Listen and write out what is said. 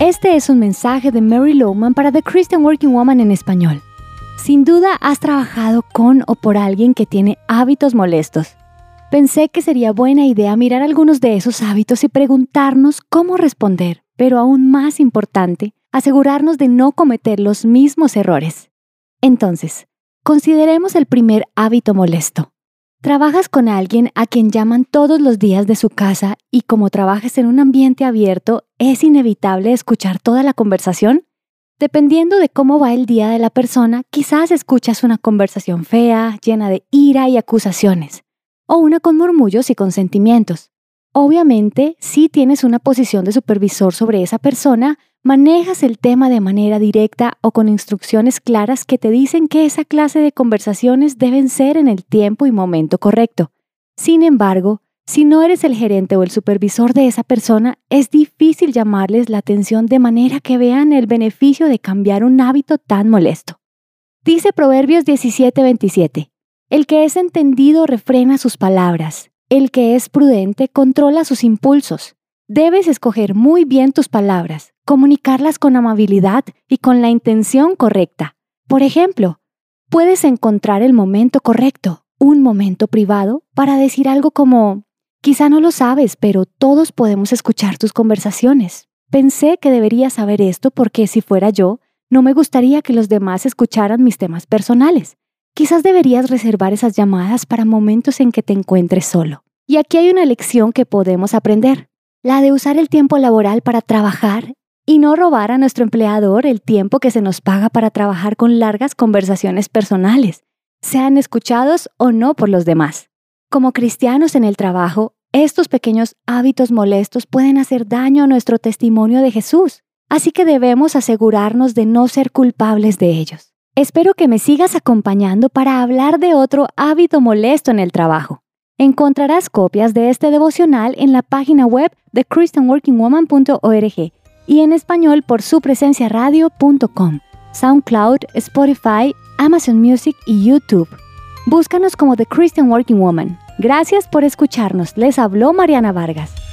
Este es un mensaje de Mary Lowman para The Christian Working Woman en español. Sin duda has trabajado con o por alguien que tiene hábitos molestos. Pensé que sería buena idea mirar algunos de esos hábitos y preguntarnos cómo responder, pero aún más importante, asegurarnos de no cometer los mismos errores. Entonces, consideremos el primer hábito molesto. Trabajas con alguien a quien llaman todos los días de su casa y como trabajas en un ambiente abierto, ¿es inevitable escuchar toda la conversación? Dependiendo de cómo va el día de la persona, quizás escuchas una conversación fea, llena de ira y acusaciones, o una con murmullos y consentimientos. Obviamente, si tienes una posición de supervisor sobre esa persona, manejas el tema de manera directa o con instrucciones claras que te dicen que esa clase de conversaciones deben ser en el tiempo y momento correcto. Sin embargo, si no eres el gerente o el supervisor de esa persona, es difícil llamarles la atención de manera que vean el beneficio de cambiar un hábito tan molesto. Dice Proverbios 17:27, El que es entendido refrena sus palabras, el que es prudente controla sus impulsos. Debes escoger muy bien tus palabras, comunicarlas con amabilidad y con la intención correcta. Por ejemplo, puedes encontrar el momento correcto, un momento privado, para decir algo como, quizá no lo sabes, pero todos podemos escuchar tus conversaciones. Pensé que deberías saber esto porque si fuera yo, no me gustaría que los demás escucharan mis temas personales. Quizás deberías reservar esas llamadas para momentos en que te encuentres solo. Y aquí hay una lección que podemos aprender, la de usar el tiempo laboral para trabajar y no robar a nuestro empleador el tiempo que se nos paga para trabajar con largas conversaciones personales, sean escuchados o no por los demás. Como cristianos en el trabajo, estos pequeños hábitos molestos pueden hacer daño a nuestro testimonio de Jesús, así que debemos asegurarnos de no ser culpables de ellos. Espero que me sigas acompañando para hablar de otro hábito molesto en el trabajo. Encontrarás copias de este devocional en la página web de christianworkingwoman.org y en español por su radio.com, SoundCloud, Spotify, Amazon Music y YouTube. Búscanos como The Christian Working Woman. Gracias por escucharnos. Les habló Mariana Vargas.